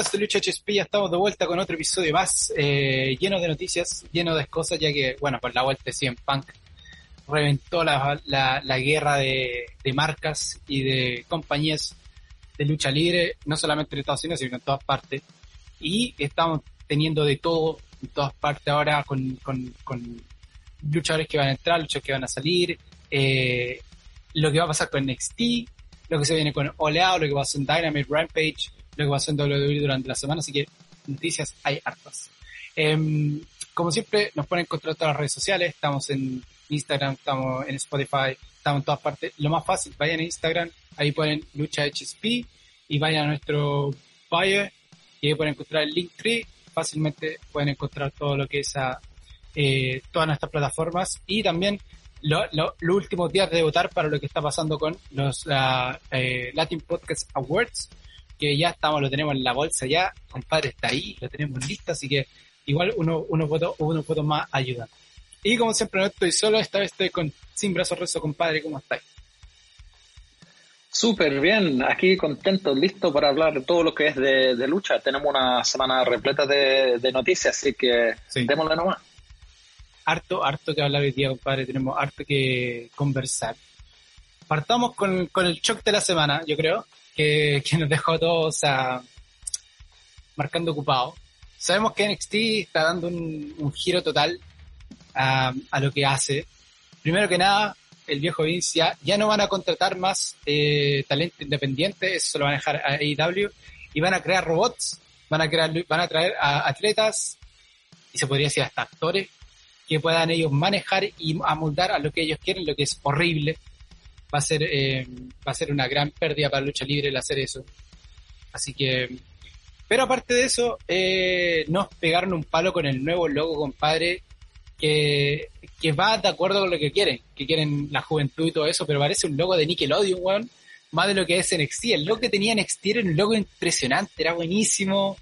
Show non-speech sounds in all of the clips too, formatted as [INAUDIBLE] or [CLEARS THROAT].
Amigos de Lucha HSP, ya estamos de vuelta con otro episodio más, eh, lleno de noticias, lleno de cosas, ya que, bueno, por la vuelta de CM Punk reventó la, la, guerra de, marcas y de compañías de lucha libre, no solamente en Estados Unidos, sino en todas partes. Y estamos teniendo de todo en todas partes ahora con, con, con luchadores que van a entrar, luchadores que van a salir, eh, lo que va a pasar con NXT, lo que se viene con Oleado, lo que va a hacer en Dynamite Rampage, lo que pasó en WWE durante la semana, así que noticias hay hartas. Em, como siempre, nos pueden encontrar en todas las redes sociales, estamos en Instagram, estamos en Spotify, estamos en todas partes. Lo más fácil, vayan a Instagram, ahí pueden lucha HSP y vayan a nuestro bio y ahí pueden encontrar el link tree, fácilmente pueden encontrar todo lo que es a, eh, todas nuestras plataformas y también los últimos días de votar para lo que está pasando con los eh, Latin Podcast Awards que ya estamos, lo tenemos en la bolsa ya, compadre está ahí, lo tenemos listo, así que igual uno, unos votos, votos más ayudan. Y como siempre no estoy solo, esta vez estoy con Sin Brazos Rezo, compadre, ¿cómo estáis? Súper bien, aquí contento, listo para hablar de todo lo que es de, lucha. Tenemos una semana repleta de, noticias, así que sí. démosle nomás. Harto, harto que hablar hoy día, compadre, tenemos harto que conversar. Partamos con, con el shock de la semana, yo creo que, nos dejó todos marcando ocupado. Sabemos que NXT está dando un, giro total a, lo que hace. Primero que nada, el viejo Vince ya, no van a contratar más eh, talento independiente, eso lo van a dejar a AEW, y van a crear robots, van a, crear, van a traer a atletas, y se podría decir hasta actores, que puedan ellos manejar y amoldar a lo que ellos quieren, lo que es horrible, va a ser, eh, va a ser una gran pérdida para lucha libre el hacer eso. Así que, pero aparte de eso, eh, nos pegaron un palo con el nuevo logo, compadre, que, que va de acuerdo con lo que quieren, que quieren la juventud y todo eso, pero parece un logo de Nickelodeon, weón, más de lo que es NXT. El logo que tenía NXT era un logo impresionante, era buenísimo,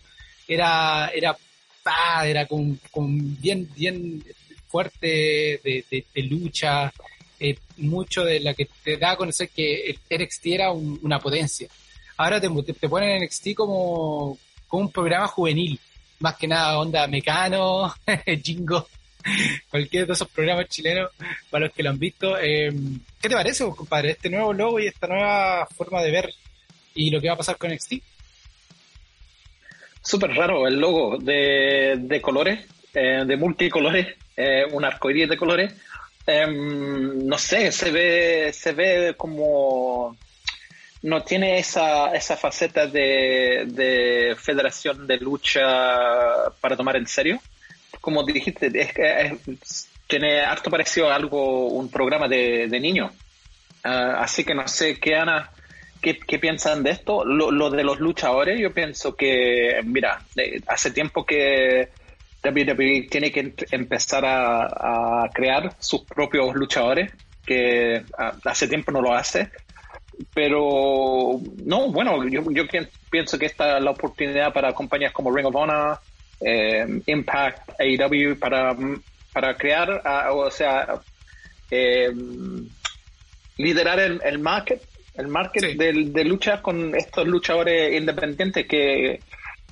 era, era, ah, era con, con bien, bien fuerte de, de lucha, eh, mucho de la que te da a conocer que NXT era una potencia. Ahora te, te ponen NXT como, como un programa juvenil, más que nada onda Mecano, [LAUGHS] Jingo, cualquier de esos programas chilenos, para los que lo han visto. Eh, ¿Qué te parece, compadre, este nuevo logo y esta nueva forma de ver y lo que va a pasar con NXT? Súper raro el logo de, colores, eh, de multicolores, un arcoíris de colores Em, no sé, se ve, se ve como no tiene esa, esa faceta de, federación de lucha para tomar en serio. Como dijiste, es, tiene harto parecido a algo, un programa de, de niños. Ah, así que no sé qué Ana, qué, piensan de esto. Lo, de los luchadores, yo pienso que, mira, hace tiempo que WWE tiene que empezar a, crear sus propios luchadores, que hace tiempo no lo hace. Pero, no, bueno, yo, pienso que esta es la oportunidad para compañías como Ring of Honor, eh, Impact, AEW, para, para crear, o sea, eh, liderar el, el, market, el market de, de lucha con estos luchadores independientes que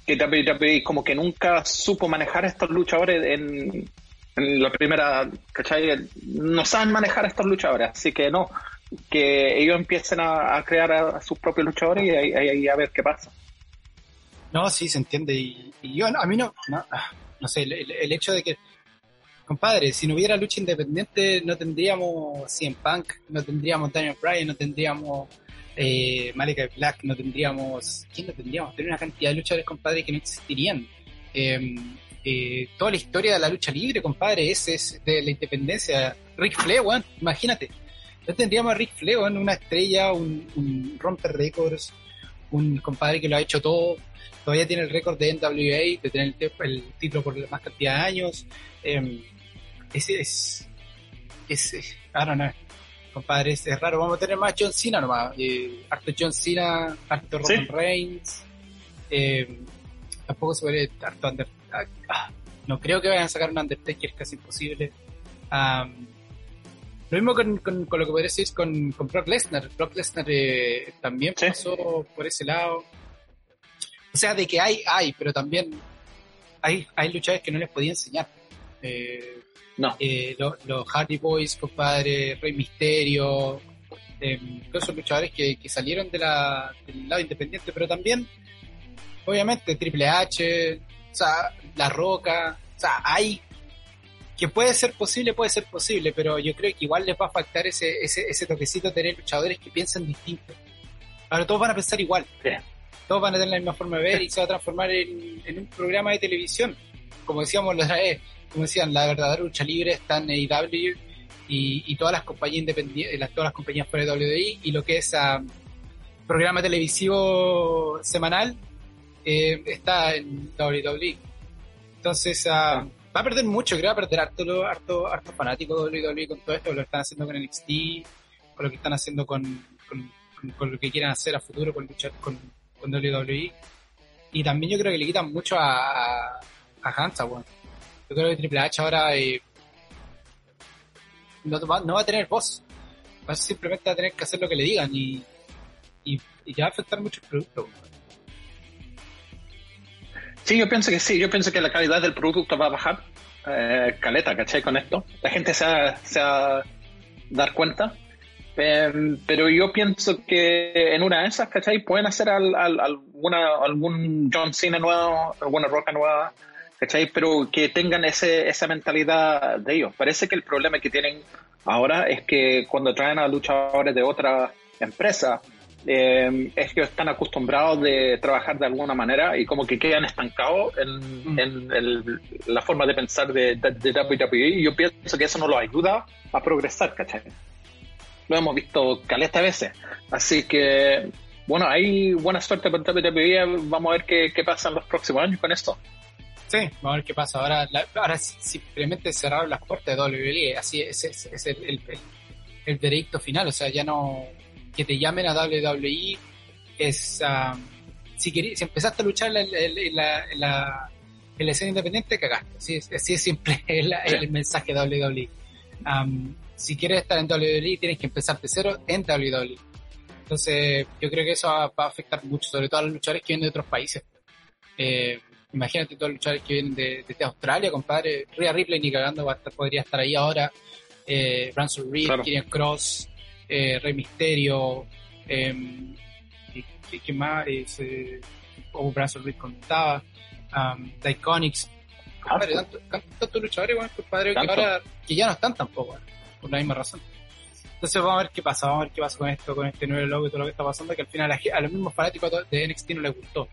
que WWE como que nunca supo manejar estos luchadores en, la primera, ¿cachai? No saben manejar estos luchadores, así que no, que ellos empiecen a, crear a, sus propios luchadores y ahí, a ver qué pasa. No, sí, se entiende. Y, yo, a mí no, no, ah, no sé, el, hecho de que, compadre, si no hubiera lucha independiente, no tendríamos CM Punk, no tendríamos Daniel Bryan, no tendríamos eh, Malika Black, no tendríamos, ¿quién no tendríamos? Tener una cantidad de luchadores, compadre, que no existirían. Em, eh, toda la historia de la lucha libre, compadre, ese es de la independencia. Rick Flair, weón, imagínate. No tendríamos a Rick Flair, weón, una estrella, un, romper récords, un compadre que lo ha hecho todo. Todavía tiene el récord de NWA, de tener el, título por más cantidad de años. Ese es, es, I don't know compadre, es, raro. Vamos a tener más John Cena nomás. Eh, harto John Cena, harto Roman Reigns. Eh, tampoco se puede harto Undertaker. Ah, no creo que vayan a sacar un Undertaker, es casi imposible. lo mismo con, con, lo que podría decir con, con Brock Lesnar. Brock Lesnar eh, también pasó por ese lado. O sea, de que hay, hay, pero también hay, hay luchadores que no les podía enseñar. Eh, no. Eh, los Hardy Boys, compadre, Rey Misterio, eh, todos esos luchadores que, que salieron de la, del lado independiente, pero también, obviamente, Triple H, o sea, La Roca, o sea, hay que puede ser posible, puede ser posible, pero yo creo que igual les va a faltar ese, ese, ese toquecito de tener luchadores que piensen distinto. Ahora todos van a pensar igual. Todos van a tener la misma forma de ver y se va a transformar en, en un programa de televisión. Como decíamos la otra vez, como decían, la verdadera lucha libre está en AEW y, y todas las compañías independientes, todas las compañías fuera de WWE y lo que es um, programa televisivo semanal eh, está en WWE. Entonces, uh, va a perder mucho, creo, va a perder harto, harto, harto fanático de WWE con todo esto, lo que están haciendo con NXT, con lo que están haciendo con, con, lo que quieran hacer a futuro con luchar con, con WWE. Y también yo creo que le quitan mucho a, a, a Hansa, bueno. Yo creo que Triple H ahora eh, no, va, a tener voz. Va a simplemente a tener que hacer lo que le digan y, ya va a afectar mucho el producto. Sí, yo pienso que sí, yo pienso que la calidad del producto va a bajar. Eh, caleta, ¿cachai? Con esto. La gente se va, a dar cuenta. Eh, pero yo pienso que en una de esas, ¿cachai? Pueden hacer al, al, alguna, algún John Cena nuevo, alguna roca nueva, ¿cachai? Pero que tengan ese, esa mentalidad de ellos. Parece que el problema que tienen ahora es que cuando traen a luchadores de otra empresa, eh, es que están acostumbrados de trabajar de alguna manera y como que quedan estancados en, mm. en el, la forma de pensar de, de, de, WWE y yo pienso que eso no los ayuda a progresar, ¿cachai? Lo hemos visto caleta veces. Así que, bueno, hay buena suerte para WWE. Vamos a ver qué, qué pasa en los próximos años con esto. Sí, vamos a ver qué pasa. Ahora, la, ahora simplemente cerraron las puertas de WWE. Así es, es, es el, el, el, veredicto final. O sea, ya no que te llamen a WWE es um, si, querí, si empezaste a luchar en la, en la, en la, en la escena independiente, cagaste. Así es, así es simple [LAUGHS] el, el mensaje de WWE. Um, si quieres estar en WWE, tienes que empezar de cero en WWE. Entonces, yo creo que eso va, va a afectar mucho, sobre todo a los luchadores que vienen de otros países. Eh, imagínate todos los luchadores que vienen de, de, Australia, compadre. Rhea Ripley ni cagando va a estar, podría estar ahí ahora. Eh, Ransom Reed, claro. Kirian Cross, eh, Rey Misterio, eh, ¿qué, ¿qué, más? Es, eh, o Branson Reed contaba, um, The Iconics. Compadre, tantos tanto luchadores, bueno, compadre, que ahora que ya no están tampoco, por la misma razón. Entonces vamos a ver qué pasa, vamos a ver qué pasa con esto, con este nuevo logo y todo lo que está pasando, que al final a, a los mismos fanáticos de NXT no les gustó.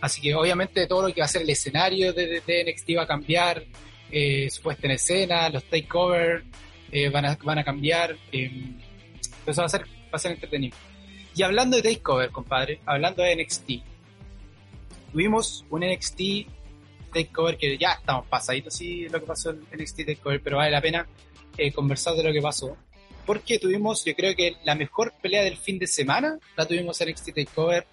Así que obviamente todo lo que va a ser el escenario de, de, NXT va a cambiar, eh, su puesta en escena, los takeovers eh, van, a, van a cambiar, eh, entonces va a ser, va a ser entretenido. Y hablando de takeover, compadre, hablando de NXT, tuvimos un NXT takeover que ya estamos pasaditos sí lo que pasó en NXT takeover, pero vale la pena eh, conversar de lo que pasó. Porque tuvimos, yo creo que la mejor pelea del fin de semana la tuvimos en NXT Takeover.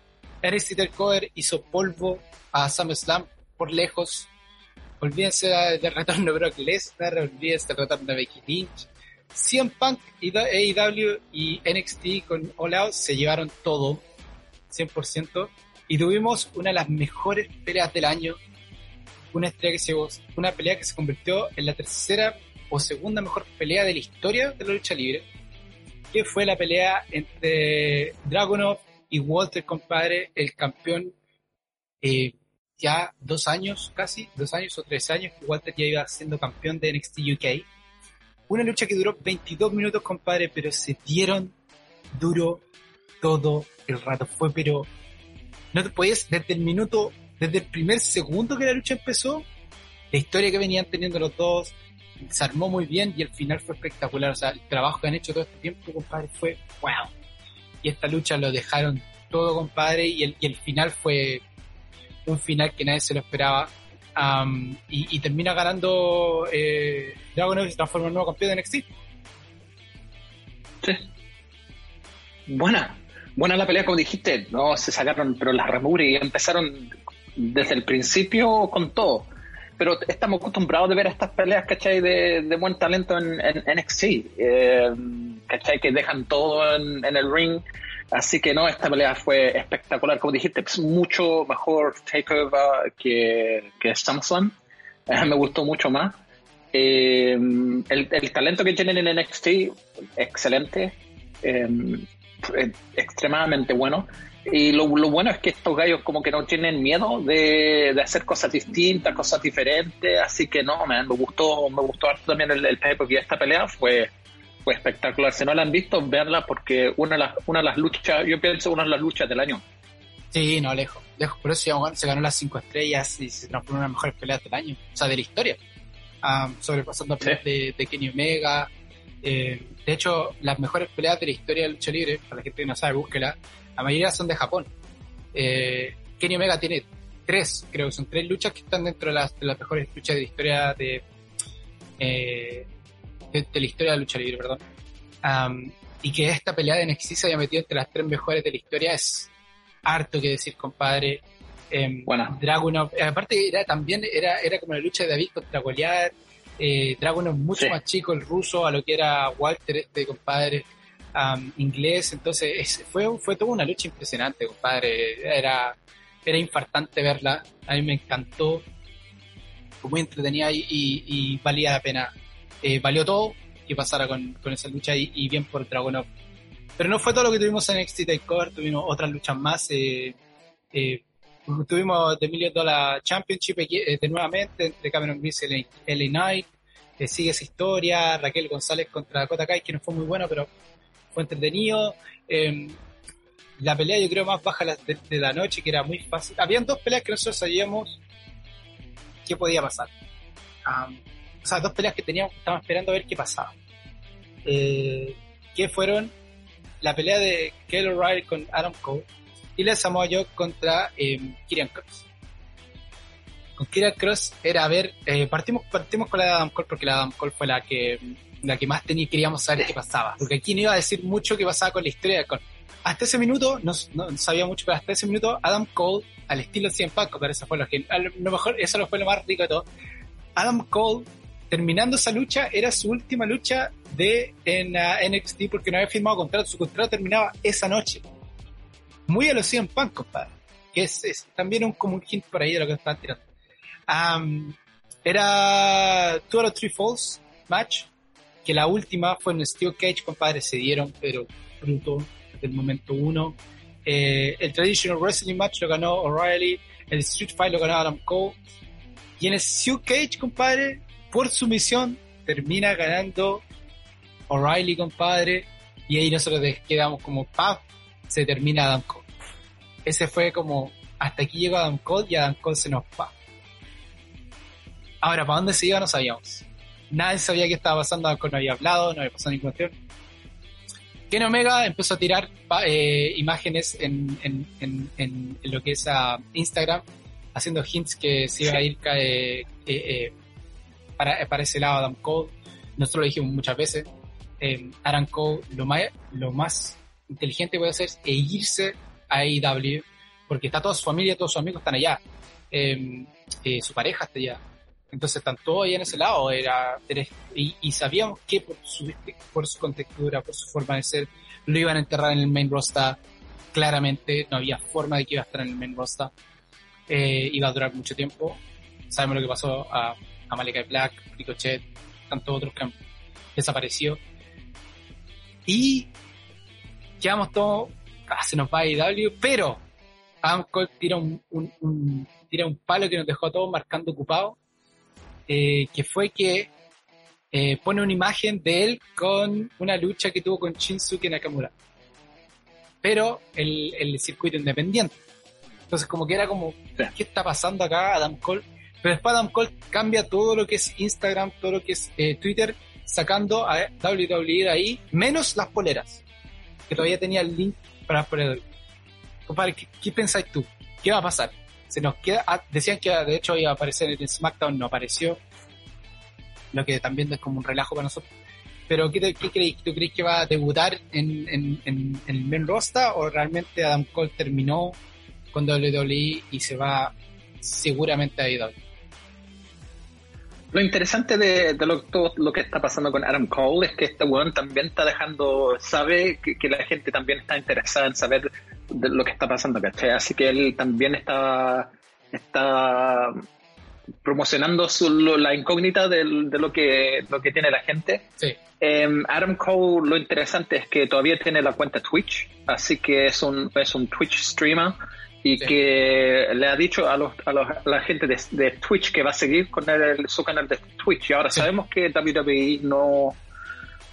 NXT Takeover hizo polvo a SummerSlam por lejos. Olvídense del retorno de Brock Lesnar, olvídense del retorno de Becky Lynch. CM Punk y AEW y NXT con All se llevaron todo, 100%. Y tuvimos una de las mejores peleas del año. Una, estrella que se, una pelea que se convirtió en la tercera o segunda mejor pelea de la historia de la lucha libre, que fue la pelea entre Dragunov y Walter, compadre, el campeón eh, ya dos años casi, dos años o tres años Walter ya iba siendo campeón de NXT UK. Una lucha que duró 22 minutos, compadre, pero se dieron duro todo el rato. Fue, pero no te podías, desde el minuto, desde el primer segundo que la lucha empezó, la historia que venían teniendo los dos, se armó muy bien y el final fue espectacular. O sea, el trabajo que han hecho todo este tiempo, compadre, fue wow. Y esta lucha lo dejaron todo, compadre, y el, y el final fue un final que nadie se lo esperaba. Y, termina ganando eh, Dragon se transforma en nuevo campeón de NXT. Sí. Buena, buena la pelea, como dijiste. No, se sacaron, pero las remures y empezaron desde el principio con todo pero estamos acostumbrados de ver estas peleas, ¿cachai? De, de buen talento en, NXT, eh, ¿cachai? Que dejan todo en, el ring, Así que no, esta pelea fue espectacular. Como dijiste, es mucho mejor takeover que, que SummerSlam. me gustó mucho más. Eh, el, el, talento que tienen en NXT, excelente. Eh, extremadamente bueno. Y lo, lo, bueno es que estos gallos como que no tienen miedo de, de hacer cosas distintas, cosas diferentes. Así que no, me gustó, me gustó también el, el que esta pelea fue fue espectacular. Si no la han visto, verla porque una de las, una de las luchas, yo pienso una de las luchas del año. Sí, no, lejos, lejos. Por eso se ganó las cinco estrellas y se transformó en una de las mejores peleas del año, o sea, de la historia. Um, sobrepasando peleas de, de, Kenny Omega. Eh, de hecho, las mejores peleas de la historia de lucha libre, para la gente que no sabe, búsquela, la mayoría son de Japón. Eh, Kenny Omega tiene tres, creo que son tres luchas que están dentro de las, de las mejores luchas de la historia de, eh, de, la historia de la lucha libre, perdón. y que esta pelea de NXT se haya metido entre las tres mejores de la historia es harto que decir, compadre. Eh, bueno. Dragunov, aparte era también, era, era como la lucha de David contra Goliath, eh, Dragunov mucho más chico, el ruso, a lo que era Walter, este compadre inglés, entonces fue, fue toda una lucha impresionante, compadre, era, era infartante verla, a mí me encantó, fue muy entretenida y, valía la pena eh, valió todo que pasara con, con esa lucha y, bien por Dragonov. Pero no fue todo lo que tuvimos en NXT Takeover, tuvimos otras luchas más. Eh, eh, tuvimos The Million Dollar Championship de nuevamente entre Cameron Grimes y LA Knight. sigue esa historia, Raquel González contra Dakota Kai, que no fue muy bueno, pero fue entretenido. Em, la pelea yo creo más baja de, la noche, que era muy fácil. Habían dos peleas que nosotros sabíamos qué podía pasar o sea, dos peleas que teníamos, estábamos esperando a ver qué pasaba. Eh, que fueron la pelea de Kyle O'Reilly con Adam Cole y la Samoa Joe contra eh, Kirian Cross. Con Kirian Cross era a ver, eh, partimos, partimos con la de Adam Cole porque la de Adam Cole fue la que la que más tenía, queríamos saber qué pasaba. Porque aquí no iba a decir mucho qué pasaba con la historia de Hasta ese minuto, no, no, sabía mucho, pero hasta ese minuto, Adam Cole, al estilo 100 Paco, pero eso fue lo que, a lo mejor, eso fue lo más rico de todo. Adam Cole terminando esa lucha, era su última lucha de en NXT porque no había firmado contrato, su contrato terminaba esa noche. Muy a los 100 Punk, compadre. Que es, también un, como un hint por ahí de lo que están tirando. era Two out of Three Falls match, que la última fue en Steel Cage, compadre, se dieron, pero bruto, desde el momento uno. Eh, el Traditional Wrestling match lo ganó O'Reilly, el Street Fight lo ganó Adam Cole. Y en el Steel Cage, compadre, por su misión termina ganando O'Reilly, compadre, y ahí nosotros quedamos como, ¡paf! Se termina Adam Cole. Ese fue como, hasta aquí llegó Adam Cole y Adam Cole se nos va. Ahora, ¿para dónde se iba? No sabíamos. Nadie sabía qué estaba pasando, Cole no había hablado, no había pasado ninguna cuestión. Ken Omega empezó a tirar eh, imágenes en, en, en, lo que es a Instagram, haciendo hints que se iba a ir eh, eh, para, ese lado Adam Cole. Nosotros lo dijimos muchas veces. Eh, Adam Cole lo más, lo más inteligente puede hacer es irse a AEW porque está toda su familia, todos sus amigos están allá. Eh, eh, su pareja está allá. Entonces están todos allá en ese lado. Era, y, sabíamos que por su, por su contextura, por su forma de ser, lo iban a enterrar en el main roster. Claramente no había forma de que iba a estar en el main roster. iba a durar mucho tiempo. Sabemos lo que pasó a Amaleka Black, Ricochet, tantos otros que han desaparecido. Y quedamos todos, ah, se nos va a IW, pero Adam Cole tira un, tira un palo que nos dejó a todos marcando ocupados, eh, que fue que eh, pone una imagen de él con una lucha que tuvo con Shinsuke Nakamura. Pero el, el circuito independiente. Entonces como que era como, ¿qué está pasando acá? Adam Cole pero después Adam Cole cambia todo lo que es Instagram, todo lo que es eh, Twitter, sacando a WWE de ahí, menos las poleras, que todavía tenía el link para las poleras. Compadre, ¿qué, pensáis tú? ¿Qué va a pasar? Se nos queda, ah, decían que de hecho iba a aparecer en SmackDown, no apareció, lo que también es como un relajo para nosotros. Pero ¿qué, qué creéis? ¿Tú crees que va a debutar en, en, en, en el main roster o realmente Adam Cole terminó con WWE y se va seguramente a WWE? Lo interesante de, lo, todo lo que está pasando con Adam Cole es que este weón también está dejando, sabe que, la gente también está interesada en saber de lo que está pasando, ¿cachai? Así que él también está, está promocionando la incógnita de, lo, que, lo que tiene la gente. Sí. Em, Adam Cole, lo interesante es que todavía tiene la cuenta Twitch, así que es un, es un Twitch streamer y que le ha dicho a, los, a, los, la gente de, Twitch que va a seguir con el, su canal de Twitch. Y ahora sabemos que WWE no,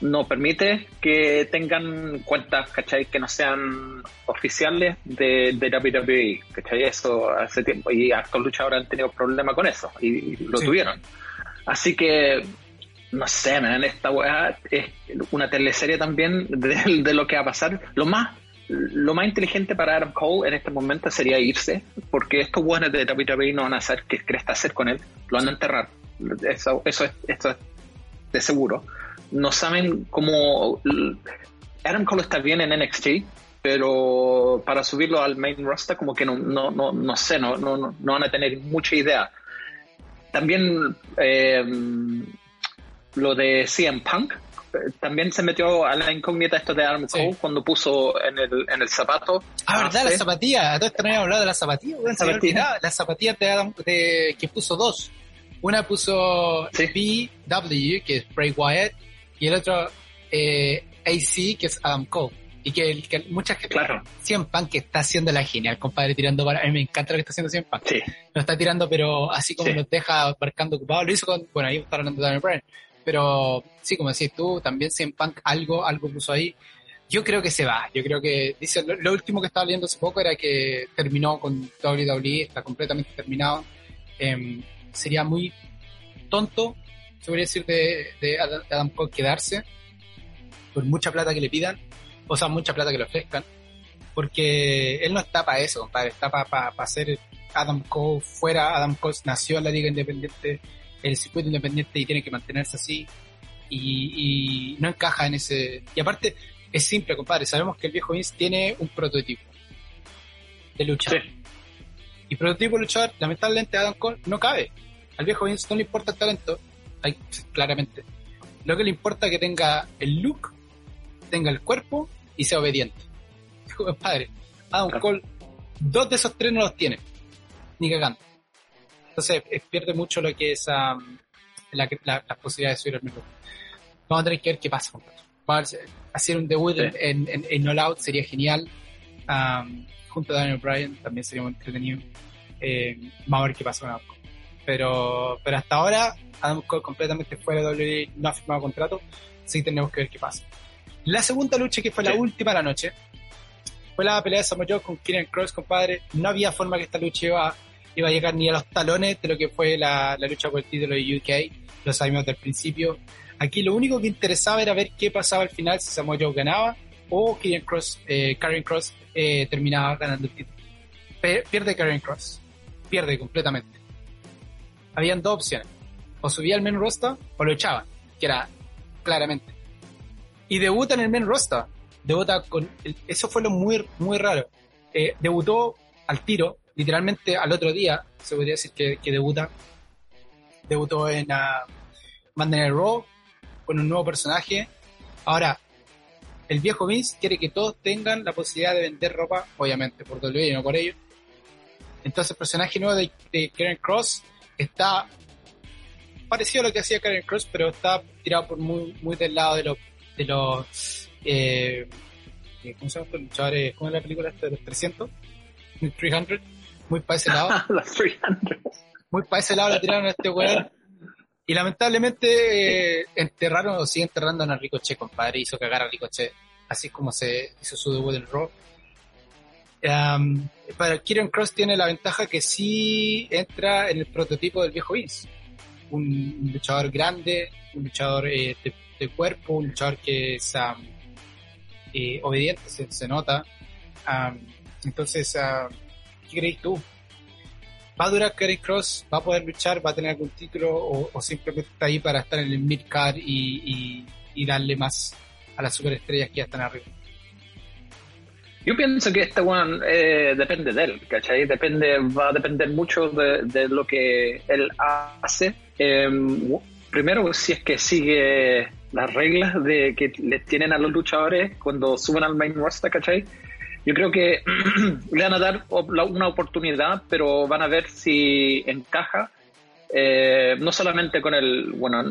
no permite que tengan cuentas, ¿cachai? Que no sean oficiales de, de WWE, ¿cachai? Eso hace tiempo. Y estos luchadores han tenido problemas con eso y, lo tuvieron. Así que, no sé, man, esta weá es una teleserie también de, de lo que va a pasar. Lo más lo más inteligente para Adam Cole en este momento sería irse, porque estos buenos de WWE no van a saber qué cresta hacer con él, lo van a enterrar. Eso, eso, es, esto es de seguro. No saben cómo. Adam Cole está bien en NXT, pero para subirlo al main roster, como que no, no, no, no sé, no, no, no van a tener mucha idea. También eh, lo de CM Punk, también se metió a la incógnita esto de Arm Cole cuando puso en el, en el zapato. Ah, verdad, la zapatilla. A todo esto no hablado de la zapatilla. Zapatilla. Las zapatillas de Adam, de, que puso dos. Una puso BW, que es Bray Wyatt, y el otro eh, AC, que es Adam Cole. Y que, que muchas que claro. Que está haciendo la genial, compadre, tirando para. A mí me encanta lo que está haciendo Cien Punk. Sí. Lo está tirando, pero así como nos deja marcando ocupado. Lo hizo con. Bueno, ahí está hablando de Daniel Bryan pero sí, como decís tú, también en Punk algo, algo puso ahí. Yo creo que se va. Yo creo que, dice, lo, último que estaba leyendo hace poco era que terminó con WWE, está completamente terminado. Em, sería muy tonto, se podría decir, de, de Adam Cole quedarse por mucha plata que le pidan, o sea, mucha plata que le ofrezcan, porque él no está para eso, compadre, está para pa, hacer Adam Cole fuera. Adam Cole nació en la Liga Independiente el circuito independiente y tiene que mantenerse así y, no encaja en ese... Y aparte, es simple, compadre, sabemos que el viejo Vince tiene un prototipo de luchador. Y prototipo luchador, lamentablemente Adam Cole no cabe. Al viejo Vince no le importa el talento, claramente. Lo que le importa es que tenga el look, tenga el cuerpo y sea obediente. [LAUGHS] Compadre, Adam Cole, dos de esos tres no los tiene. Ni cagando. Entonces eh, pierde mucho lo que es la, la, posibilidad de subir al mismo. Vamos a tener que ver qué pasa con hacer un debut en, en, All Out sería genial. junto a Daniel Bryan también sería muy entretenido. Eh, vamos a ver qué pasa con Adam. Pero, pero hasta ahora, Adam Cole completamente fuera de WWE, no ha firmado contrato, así que tenemos que ver qué pasa. La segunda lucha, que fue la última de la noche, fue la pelea de Samoa con Kieran Cross, compadre. No había forma que esta lucha iba iba a llegar ni a los talones de lo que fue la, lucha por el título de UK, lo sabíamos desde el principio. Aquí lo único que interesaba era ver qué pasaba al final, si Samoa Joe ganaba o Karen Cross, eh, Karen Cross eh, terminaba ganando el título. pierde Karen Cross, pierde completamente. Habían dos opciones, o subía al main roster o lo echaban, que era claramente. Y debuta en el main roster, debuta con, eso fue lo muy, muy raro. Eh, debutó al tiro, literalmente al otro día, se podría decir que, debuta. Debutó en uh, Monday Raw con un nuevo personaje. Ahora, el viejo Vince quiere que todos tengan la posibilidad de vender ropa, obviamente por WWE y no por ellos. Entonces el personaje nuevo de, Karen Cross está parecido a lo que hacía Karen Cross, pero está tirado por muy, muy del lado de los de los eh, ¿cómo se llama luchadores? ¿Cómo es la película esta de los 300? 300 [LAUGHS] muy para ese lado. [LAUGHS] muy para ese lado le tiraron a este weón. Y lamentablemente eh, enterraron o siguen enterrando a Ricochet, compadre. Hizo cagar a Ricochet. Así como se hizo su debut en Raw. para Kieran Cross tiene la ventaja que sí entra en el prototipo del viejo Vince. Un, luchador grande, un luchador eh, de, cuerpo, un luchador que es eh, obediente, se, nota. entonces, ¿Qué crees tú? ¿Va a durar Karen Cross? ¿Va a poder luchar? ¿Va a tener algún título? ¿O, simplemente está ahí para estar en el mid-card y, darle más a las superestrellas que ya están arriba? Yo pienso que este one eh, depende de él, ¿cachai? Depende, va a depender mucho de, lo que él hace em, primero, si es que sigue las reglas de que les tienen a los luchadores cuando suben al main roster, ¿cachai? Yo creo que [CLEARS THROAT] le van a dar una oportunidad, pero van a ver si encaja. Eh, no solamente con el, bueno,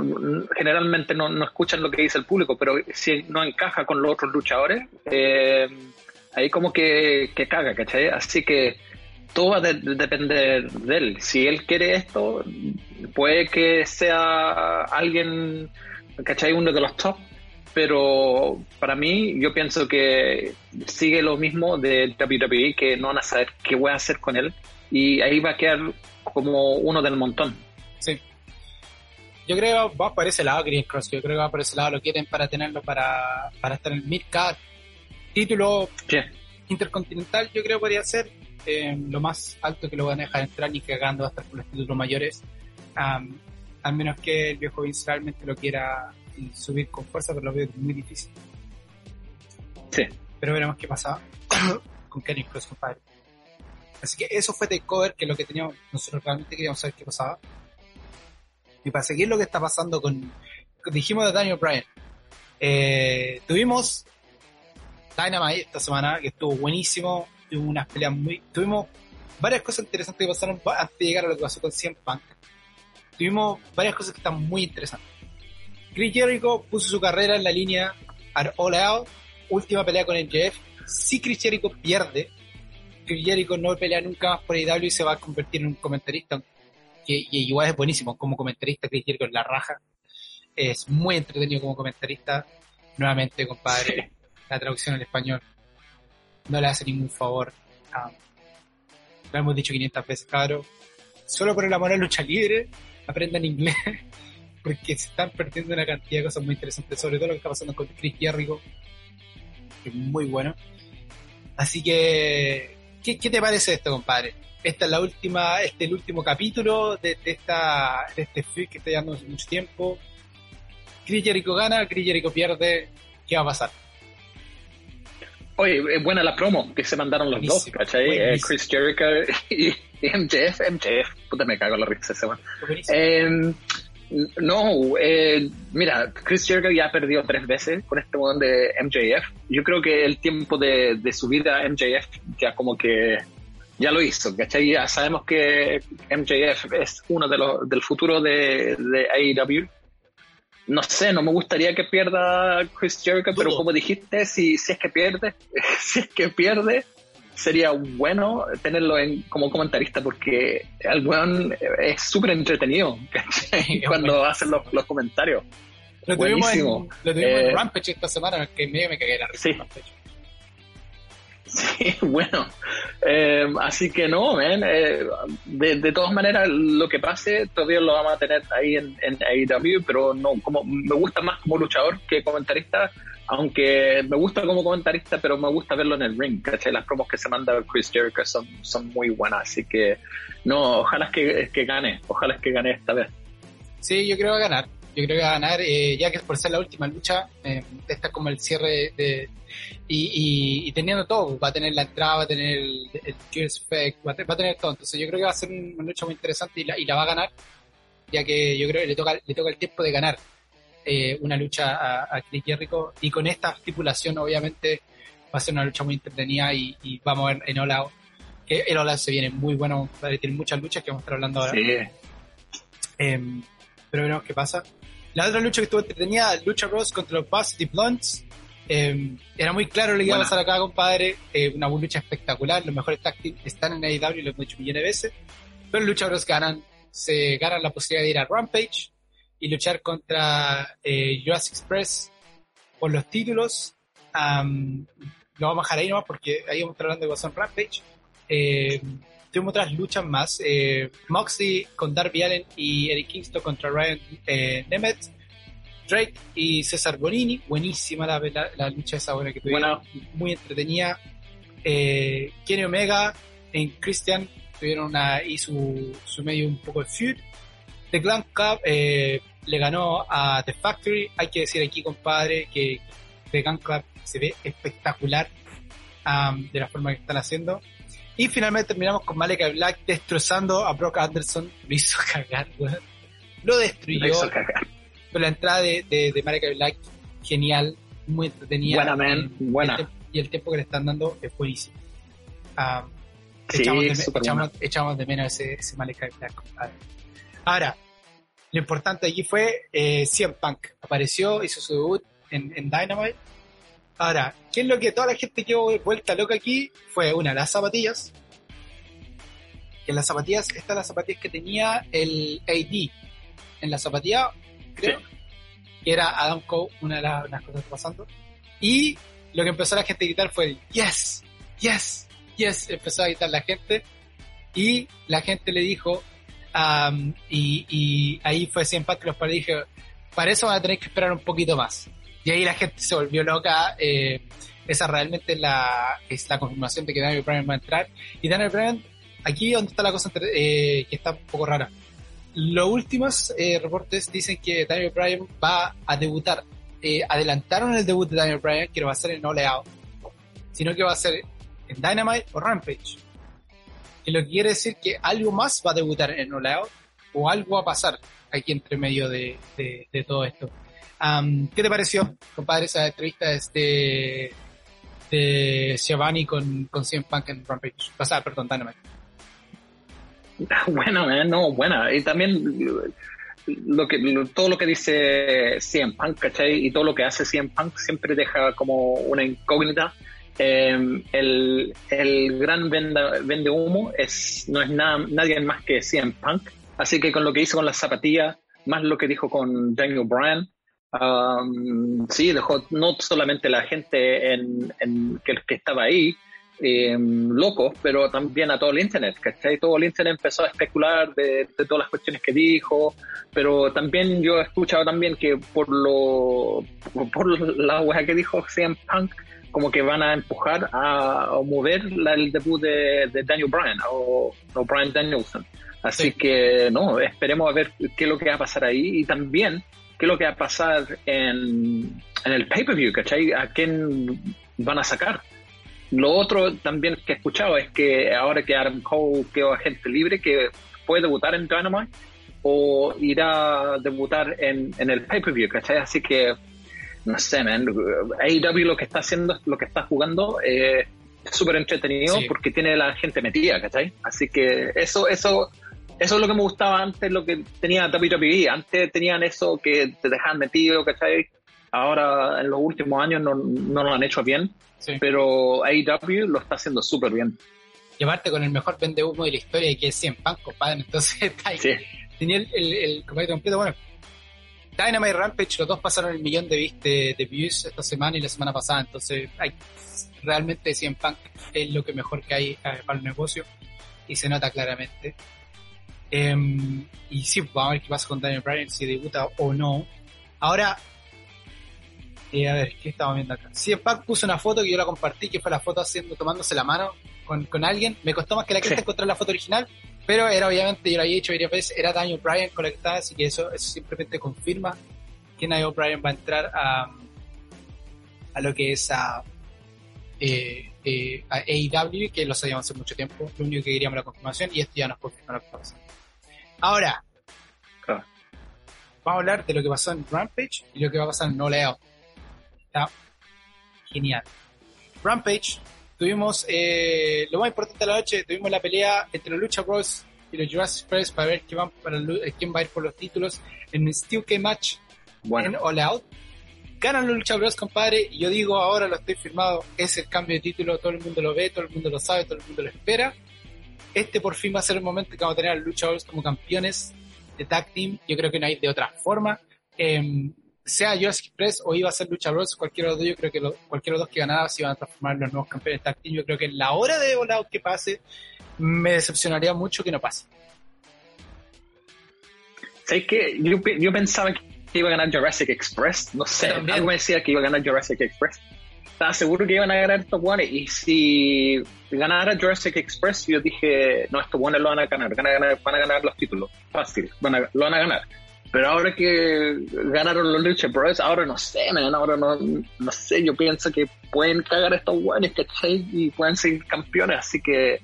generalmente no, no, escuchan lo que dice el público, pero si no encaja con los otros luchadores, eh, ahí como que, que caga, ¿cachai? Así que todo va a depender de él. Si él quiere esto, puede que sea alguien, ¿cachai? Uno de los top, pero para mí yo pienso que sigue lo mismo de WWE, que no van a saber qué voy a hacer con él y ahí va a quedar como uno del montón. Sí. Yo creo que va por ese lado Green Cross, yo creo que va por ese lado, lo quieren para tenerlo para, para estar en el mid-card. Título intercontinental yo creo podría ser eh, lo más alto que lo van a dejar entrar ni cagando va a estar con los títulos mayores. al menos que el viejo Vince realmente lo quiera subir con fuerza, pero lo veo muy difícil. Sí. Pero veremos qué pasa [COUGHS] con Kenny Cross, compadre. Así que eso fue de cover, que es lo que teníamos, nosotros realmente queríamos saber qué pasaba. Y para seguir lo que está pasando con, dijimos de Daniel Bryan, eh, tuvimos Dynamite esta semana, que estuvo buenísimo, tuvimos unas peleas muy, tuvimos varias cosas interesantes que pasaron antes de llegar a lo que pasó con CM Punk. Tuvimos varias cosas que están muy interesantes. Chris Jericho puso su carrera en la línea al All Out, última pelea con el Jeff. Si Chris Jericho pierde, Chris Jericho no pelea nunca más por AEW y se va a convertir en un comentarista, que igual es buenísimo como comentarista, Chris Jericho en la raja. Es muy entretenido como comentarista. Nuevamente, compadre, la traducción al español no le hace ningún favor. lo hemos dicho 500 veces, claro. Solo por el amor a la lucha libre, aprendan inglés porque se están perdiendo una cantidad de cosas muy interesantes, sobre todo lo que está pasando con Chris Jericho, que es muy bueno. Así que, ¿qué, te parece esto, compadre? Esta es la última, este es el último capítulo de, esta, de este feed que está llevando mucho tiempo. Chris Jericho gana, Chris Jericho pierde, ¿qué va a pasar? Oye, es buena la promo que se mandaron los dos, ¿cachai? Eh, Chris Jericho y, [LAUGHS] MJF, MJF, puta me cago en la risa ese man. No, eh, mira, Chris Jericho ya perdió tres veces con este modo de MJF. Yo creo que el tiempo de, de su vida MJF ya como que ya lo hizo, ¿cachai? Ya sabemos que MJF es uno de los del futuro de, de AEW. No sé, no me gustaría que pierda Chris Jericho, pero como dijiste, si, si es que pierde, [LAUGHS] si es que pierde, sería bueno tenerlo en, como comentarista porque el weón es súper entretenido [LAUGHS] cuando hacen los, los comentarios. Lo tuvimos, en, lo tuvimos en eh, Rampage esta semana, que medio me cagué la risa. Sí. Sí, [LAUGHS] bueno. Eh, así que no, man, eh, de, de, todas maneras, lo que pase todavía lo vamos a tener ahí en, en AEW, pero no, como me gusta más como luchador que comentarista, aunque me gusta como comentarista, pero me gusta verlo en el ring, ¿cachai? Las promos que se manda Chris Jericho son, son muy buenas, así que no, ojalá que, que gane, ojalá que gane esta vez. Sí, yo creo que va a ganar, yo creo que va a ganar, eh, ya que por ser la última lucha, eh, está como el cierre de... Y, teniendo todo, va a tener la entrada, va a tener el, el va, a tener todo, entonces yo creo que va a ser una lucha muy interesante y la, y la va a ganar, ya que yo creo que le toca, le toca el tiempo de ganar eh, una lucha a, a Chris Jericho. Y con esta estipulación obviamente va a ser una lucha muy entretenida y, vamos a ver en All Out que el All Out se viene muy bueno tiene muchas luchas que vamos a estar hablando ahora. Em, pero veremos qué pasa. La otra lucha que estuvo entretenida lucha Ross contra los Past Blunts. Em, era muy claro lo que iba a pasar acá compadre. Eh, una lucha espectacular. Los mejores táctiles están en AEW lo hemos dicho millones de veces. Pero Lucha Bros ganan se ganan la posibilidad de ir a Rampage y luchar contra eh, Jurassic Express por los títulos. lo vamos a bajar ahí nomás porque ahí vamos a estar hablando de Watson Rampage. Eh, tuvimos otras luchas más. Eh, Moxley con Darby Allen y Eric Kingston contra Ryan eh, Nemeth. Drake y César Bonini. Buenísima la, la, lucha esa buena que tuvieron. Muy entretenida. Eh, Kenny Omega en Christian tuvieron ahí su, su medio un poco de feud. The Glam Cup eh, le ganó a The Factory. Hay que decir aquí, compadre, que The Glam Club se ve espectacular um, de la forma que están haciendo. Y finalmente terminamos con Malika Black destrozando a Brock Anderson. Lo hizo [LAUGHS] cagar, weón. lo destruyó. Pero la entrada de, de, de Black, genial, muy entretenida. Buena, man, buena. y el tiempo que le están dando es buenísimo. Ah, echamos, de, echamos, de, menos ese, ese Black. Ahora, lo importante allí fue eh, CM Punk. Apareció, hizo su debut en, en Dynamite. Ahora, ¿qué es lo que toda la gente quedó vuelta loca aquí? Fue una, las zapatillas. Que en las zapatillas, estas las zapatillas que tenía el AD. En la zapatilla, creo. Que era Adam Cole, una de las, cosas que pasando. Y lo que empezó la gente a gritar fue el yes, yes, yes. Empezó a gritar la gente. Y la gente le dijo, y, ahí fue siempre que los padres dije, para eso van a tener que esperar un poquito más. Y ahí la gente se volvió loca. Eh, esa realmente la, es la confirmación de que Daniel Bryan va a entrar. Y Daniel Bryan, aquí donde está la cosa eh, que está un poco rara. Los últimos eh, reportes dicen que Daniel Bryan va a debutar. adelantaron el debut de Daniel Bryan, que no va a ser en All sino que va a ser en Dynamite o Rampage y lo que quiere decir que algo más va a debutar en All Out o algo va a pasar aquí entre medio de, de, todo esto. ¿Qué te pareció, compadre, esa entrevista este, de Giovanni con, con CM Punk en Rampage? Pasar, perdón, Dynamite. [LAUGHS] Buena, no, buena. Y también lo que, todo lo que dice CM Punk, ¿cachai? Y todo lo que hace CM Punk siempre deja como una incógnita Em, el, el, gran vende humo es, no es nada, nadie más que CM Punk. Así que con lo que hizo con las zapatillas, más lo que dijo con Daniel Bryan, um, sí, dejó no solamente la gente en, en que, que, estaba ahí em, locos, pero también a todo el Internet, ¿cachai? Todo el Internet empezó a especular de, de, todas las cuestiones que dijo, pero también yo he escuchado también que por lo por, la wea que dijo CM Punk, como que van a empujar a, mover el debut de, Daniel Bryan o, Bryan Danielson. Así que, no, esperemos a ver qué es lo que va a pasar ahí y también qué es lo que va a pasar en, en el pay-per-view, ¿cachai? ¿A quién van a sacar? Lo otro también que he escuchado es que ahora que Adam Cole quedó agente libre, que puede debutar en Dynamite o irá a debutar en, en el pay-per-view, ¿cachai? Así que no sé, man, AEW lo que está haciendo, lo que está jugando eh, es súper entretenido porque tiene la gente metida, ¿cachai? Así que eso, eso, eso es lo que me gustaba antes, lo que tenía WWE. Antes tenían eso que te dejaban metido, ¿cachai? Ahora, en los últimos años, no, no lo han hecho bien, pero AEW lo está haciendo súper bien. Llevarte con el mejor vende humo de la historia, y que es 100 pan, compadre. Entonces, [LAUGHS] está ahí. tenía el, el, el completo. Bueno, Dynamite y Rampage, los dos pasaron el millón de, de, views esta semana y la semana pasada, entonces hay, realmente 100 Punk es lo que mejor que hay eh, para el negocio y se nota claramente. Em, y sí, vamos a ver qué pasa con Daniel Bryan, si debuta o no. Ahora, eh, a ver, ¿qué estamos viendo acá? 100 Punk puso una foto que yo la compartí, que fue la foto haciendo, tomándose la mano con, con alguien. Me costó más que la que encontrar la foto original, pero era obviamente, yo lo había dicho varias veces, era Daniel Bryan conectada, así que eso, eso simplemente confirma que Daniel Bryan va a entrar a, a lo que es a, eh, eh, a AEW, que lo sabíamos hace mucho tiempo, lo único que queríamos la confirmación, y esto ya nos confirma lo que está pasando. Ahora, vamos a hablar de lo que pasó en Rampage y lo que va a pasar en No Leo. Está genial. Rampage tuvimos eh, lo más importante de la noche, tuvimos la pelea entre los Lucha Bros y los Jurassic Express para ver quién, para, eh, quién va a ir por los títulos en el Steel K Match en All Out. Ganan los Lucha Bros, compadre, y yo digo ahora lo estoy firmado, es el cambio de título, todo el mundo lo ve, todo el mundo lo sabe, todo el mundo lo espera. Este por fin va a ser el momento que vamos a tener a los Lucha Bros como campeones de tag team, yo creo que no hay de otra forma. Eh, sea Jurassic Express o iba a ser Lucha Bros, cualquiera de los dos, yo creo que lo, cualquiera de los dos que ganaba se iban a transformar en los nuevos campeones tag. Yo creo que en la hora de volado que pase, me decepcionaría mucho que no pase. ¿Sabes que yo, yo, pensaba que iba a ganar Jurassic Express, no sé, algo me decía que iba a ganar Jurassic Express. Estaba seguro que iban a ganar estos guanes y si ganara Jurassic Express, yo dije, no, estos guanes lo van a ganar, van a ganar, van a ganar los títulos, fácil, van a, lo van a ganar pero ahora que ganaron los Lucha Bros, ahora no sé, man, ahora no, no sé, yo pienso que pueden cagar estos guanes, ¿cachai? Y pueden ser campeones, así que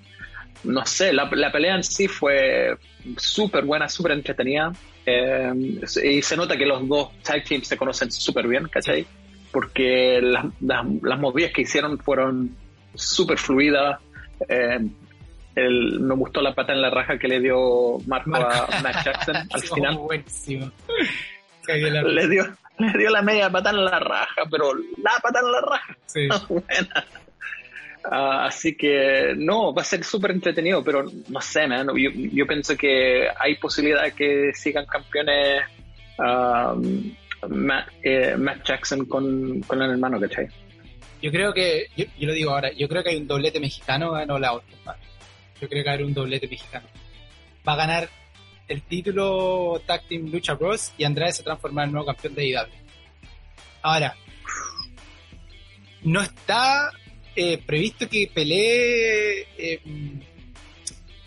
no sé, la, la pelea en sí fue súper buena, súper entretenida. Eh, y se nota que los dos tag teams se conocen súper bien, ¿cachai? Porque las, las, las, movidas que hicieron fueron súper fluidas. Eh, el, me gustó la pata en la raja que le dio Marco, Marco. a Matt Jackson [LAUGHS] al final. Buenísimo. [LAUGHS] Le dio, le dio la media pata en la raja, pero la pata en la raja. Sí. [LAUGHS] Buena. Uh, así que no, va a ser súper entretenido, pero no sé, man, yo, yo, pienso que hay posibilidad de que sigan campeones uh, Matt, eh, Matt, Jackson con, con, el hermano, ¿cachai? Yo creo que, yo, yo, lo digo ahora, yo creo que hay un doblete mexicano All Out, Yo creo que hay un doblete mexicano. Va a ganar el título Tag Team Lucha Bros y Andrade se transforma en nuevo campeón de IW. Ahora, no está eh, previsto que pelee eh,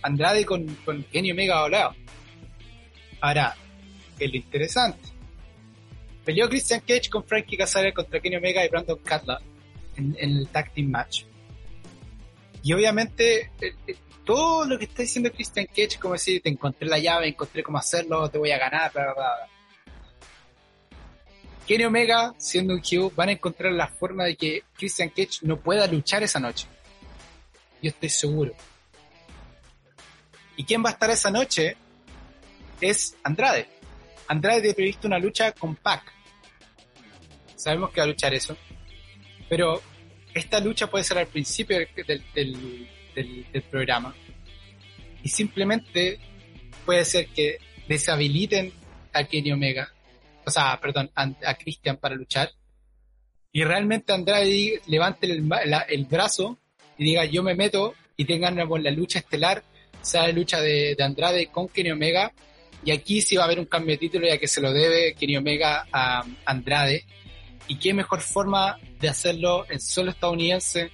Andrade con, con Kenny Omega Oleo. Ahora, es lo interesante. Peleó Christian Cage con Frankie Kazarian contra Kenny Omega y Brandon Cutler en, el tag team match. Y obviamente, eh, todo lo que está diciendo Christian Cage, como decir, te encontré la llave, encontré cómo hacerlo, te voy a ganar, bla, bla. Kenny Omega, siendo un heel, van a encontrar la forma de que Christian Cage no pueda luchar esa noche. Yo estoy seguro. ¿Y quién va a estar esa noche? Es Andrade. Andrade tiene previsto una lucha con Pac. Sabemos que va a luchar eso. Pero esta lucha puede ser al principio del, del, del programa. Y simplemente puede ser que deshabiliten a Kenny Omega o sea, perdón, a, a Christian para luchar. Y realmente Andrade levante el, la, el, brazo y diga yo me meto y tengan la lucha estelar, sea la lucha de, de, Andrade con Kenny Omega. Y aquí sí va a haber un cambio de título ya que se lo debe Kenny Omega a Andrade. Y qué mejor forma de hacerlo en solo estadounidense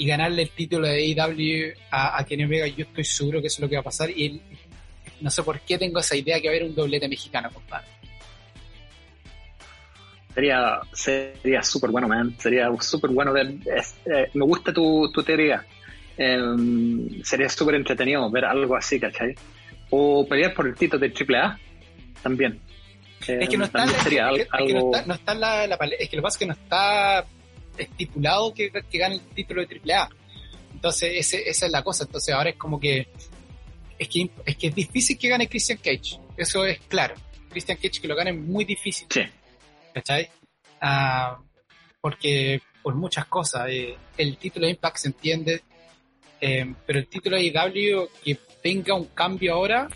y ganarle el título de AEW a, a Kenny Omega. Yo estoy seguro que eso es lo que va a pasar. Y él, no sé por qué tengo esa idea que va a haber un doblete mexicano, compadre. Sería sería súper bueno, man. Sería súper bueno ver. Eh, me gusta tu, tu teoría. Eh, sería súper entretenido ver algo así, ¿cachai? O pelear por el título de AAA también. es que no está, es que, es que no está, no está la, la, es que lo que pasa es que no está estipulado que, que gane el título de AAA. Entonces, ese, esa es la cosa. Entonces, ahora es como que es que es que es difícil que gane Christian Cage. Eso es claro. Christian Cage que lo gane es muy difícil. Sí. ¿cachai? Ah, porque por muchas cosas, eh, el título de Impact se entiende, eh, pero el título de IW que tenga un cambio ahora,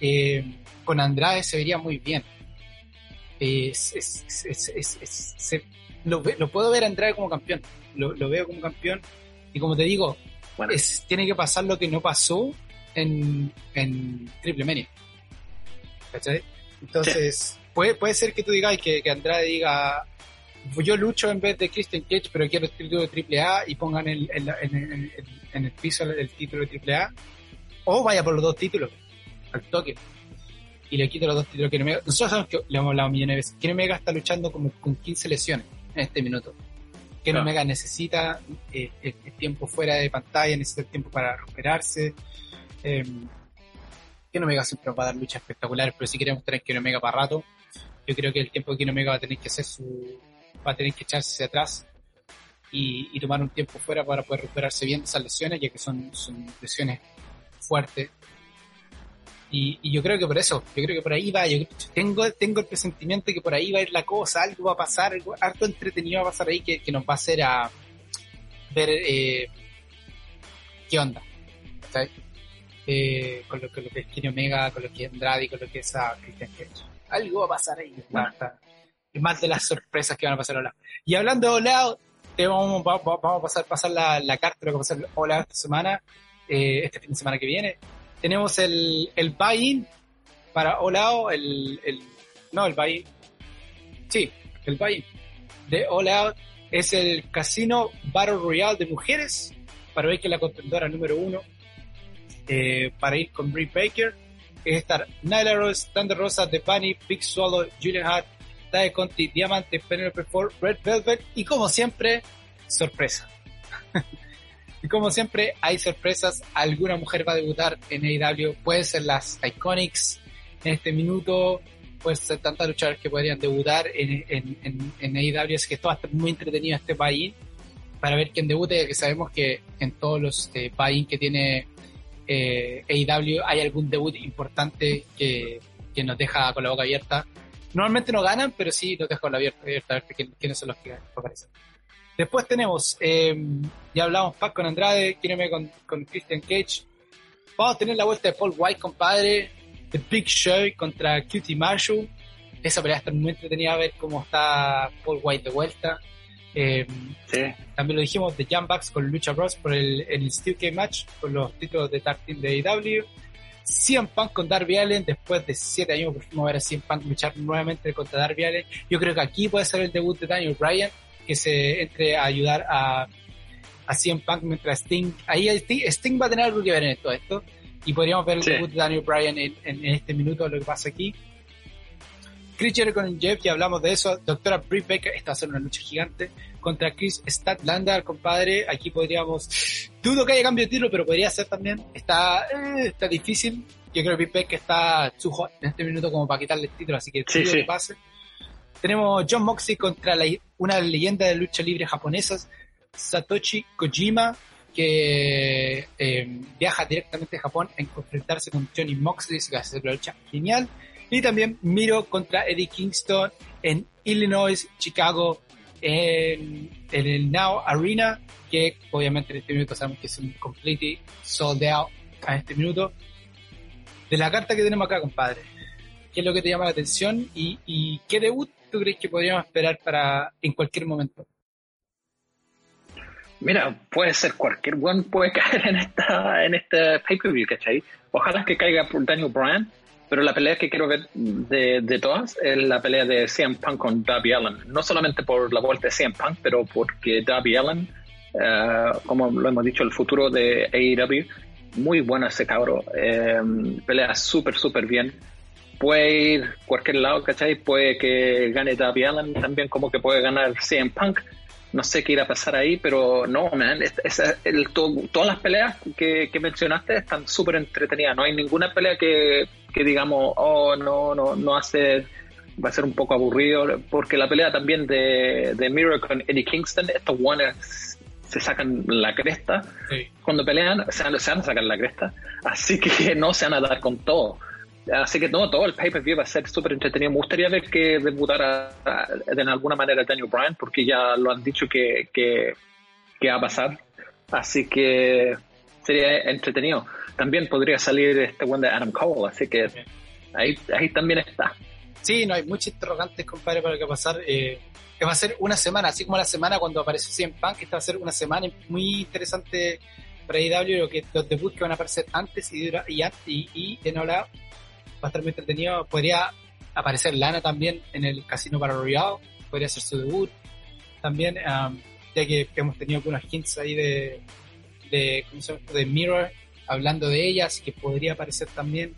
eh, con Andrade se vería muy bien. Es, es, es, se, lo, lo, puedo ver a Andrade como campeón, lo, lo, veo como campeón, y como te digo, bueno. tiene que pasar lo que no pasó en, en Triple Mania. ¿Cachai? Entonces, sí puede, puede ser que tú digas que, que Andrade diga yo lucho en vez de Christian Cage, pero quiero el título de AAA y pongan el, el, en, el, en, el piso el, título de AAA. O vaya por los dos títulos, al toque. Y le quito los dos títulos que Omega. Nosotros sabemos que le hemos hablado millones de veces. Ken Omega está luchando como con 15 lesiones en este minuto. Ken no. Omega necesita eh, el, el, tiempo fuera de pantalla, necesita el tiempo para recuperarse. Eh, Ken Omega siempre va a dar luchas espectaculares, pero si queremos tener Ken Omega para rato, yo creo que el tiempo de Ken Omega va a tener que hacer su, va a tener que echarse hacia atrás y, y, tomar un tiempo fuera para poder recuperarse bien de esas lesiones, ya que son, son lesiones fuertes. Y, y, yo creo que por eso, yo creo que por ahí va, yo tengo, tengo el presentimiento que por ahí va a ir la cosa, algo va a pasar, algo harto entretenido va a pasar ahí que, que nos va a hacer a ver eh, qué onda. ¿sabes? Eh, con, lo, con lo que es Kenny Omega, con lo que es Andrade, con lo que es a Christian Cage algo va a pasar ahí. Es más de las sorpresas que van a pasar ahora. Y hablando de Oleado, vamos, vamos, a pasar, pasar la, la carta lo que va a pasar Oleado esta semana, eh, este fin de semana que viene. Tenemos el, el buy-in para Oleado, el, el, no, el buy-in, sí, el buy-in de Oleado es el Casino Battle Royale de mujeres, para ver que la contendora número uno, eh, para ir con Brie Baker es estar Nyla Rose, Thunder Rosa, The Bunny, Big Swallow, Julian Hart, Tae Conti, Diamante, Penelope Ford, Red Velvet y como siempre, sorpresa. [LAUGHS] Y como siempre, hay sorpresas. Alguna mujer va a debutar en AEW. Pueden ser las Iconics en este minuto. Pueden ser tantas luchadoras que podrían debutar en, en, en, AEW. Es que a estar muy entretenido este país para ver quién debute, ya que sabemos que en todos los eh, que tiene eh, AEW hay algún debut importante que, que nos deja con la boca abierta. Normalmente no ganan, pero sí nos deja con la boca abierta a ver quiénes son los que aparecen. Después tenemos, eh, ya hablamos Pac con Andrade, Quíreme con, con Christian Cage. Vamos a tener la vuelta de Paul White, compadre. The Big Show contra QT Marshall. Esa pelea está muy entretenida a ver cómo está Paul White de vuelta. Eh, también lo dijimos de Jam con Lucha Bros por el, el Steel Cage Match, por los títulos de Tag Team de AEW. CM Punk con Darby Allen, después de 7 años por fin ver a CM Punk luchar nuevamente contra Darby Allen. Yo creo que aquí puede ser el debut de Daniel Bryan, que se entre a ayudar a, a CM Punk mientras Sting, ahí Sting, va a tener algo que ver en todo esto, y podríamos ver el debut de Daniel Bryan en, en, este minuto, lo que pasa aquí. Chris Jericho con Jeff, ya hablamos de eso. Doctora Britt Baker, está haciendo una lucha gigante contra Chris Statlander, compadre. Aquí podríamos, dudo que haya cambio de título, pero podría ser también. Está, eh, está difícil. Yo creo que Britt Baker está too en este minuto como para quitarle el título, así que sí, que pase. Tenemos John Moxley contra una leyenda de lucha libre japonesas, Satoshi Kojima, que eh, viaja directamente a Japón a enfrentarse con Johnny Moxley, que hace una lucha genial. Y también Miro contra Eddie Kingston en Illinois, Chicago, en, el Now Arena, que obviamente en este minuto sabemos que es un completely sold out a este minuto. De la carta que tenemos acá, compadre, ¿qué es lo que te llama la atención y, y qué debut tú crees que podríamos esperar para en cualquier momento? Mira, puede ser cualquier buen puede [LAUGHS] caer en esta en este pay-per-view, ¿cachai? Ojalá que caiga por Daniel Bryan, pero la pelea que quiero ver de, de, todas es la pelea de CM Punk con Darby Allen. No solamente por la vuelta de CM Punk, pero porque Darby Allen, uh, como lo hemos dicho, el futuro de AEW, muy bueno ese cabro. Eh, pelea súper, súper bien puede ir cualquier lado, ¿cachai? Puede que gane Darby Allen también, como que puede ganar CM Punk. No sé qué irá a pasar ahí, pero no, man. todas las peleas que, mencionaste están súper entretenidas. No hay ninguna pelea que, digamos, oh, no, no, no hace. Va a ser un poco aburrido, porque la pelea también de, de Mirror con Eddie Kingston, estos guanes se sacan la cresta. Cuando pelean, se van, se van a sacar la cresta. Así que no se van a dar con todo. Así que no, todo el pay-per-view va a ser súper entretenido. Me gustaría ver que debutara de alguna manera Daniel Bryan, porque ya lo han dicho que, que, va a pasar. Así que sería entretenido. También podría salir este one de Adam Cole, así que ahí, ahí también está. Sí, no hay muchos interrogantes, compadre, para lo que va a pasar. Eh, que va a ser una semana, así como la semana cuando apareció CM Punk, esta va a ser una semana muy interesante para IW, que los debuts que van a aparecer antes y, y, y, y va a estar muy entretenido. Podría aparecer Lana también en el Casino para Royale, podría ser su debut también, ya que hemos tenido algunos hints ahí de, de, de Mirror hablando de ella, así que podría aparecer también.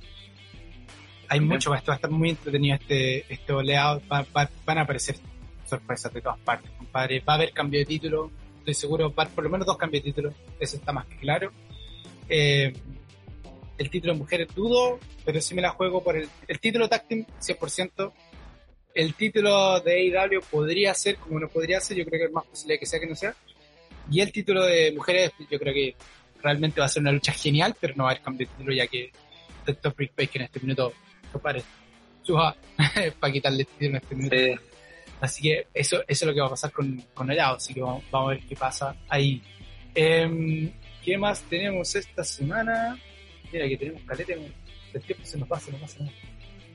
Hay mucho, esto va a estar muy entretenido este, este oleado, van a aparecer sorpresas de todas partes, compadre. Va a haber cambio de título, estoy seguro, va, por lo menos dos cambios de título, eso está más que claro. Eh, el título de mujeres dudo, pero sí me la juego por el, el título team 100%. El título de AEW podría ser, como no podría ser, yo creo que es más posible que sea que no sea. Y el título de mujeres, yo creo que realmente va a ser una lucha genial, pero no va a haber cambio de título ya que el Top Rick en este minuto pare suja [LAUGHS] para quitarle el título en este minuto. Así que eso, eso es lo que va a pasar con, con el así que vamos, a ver qué pasa ahí. Em, ¿Qué más tenemos esta semana? Mira que tenemos calete, el tiempo se nos pasa, nos pasa.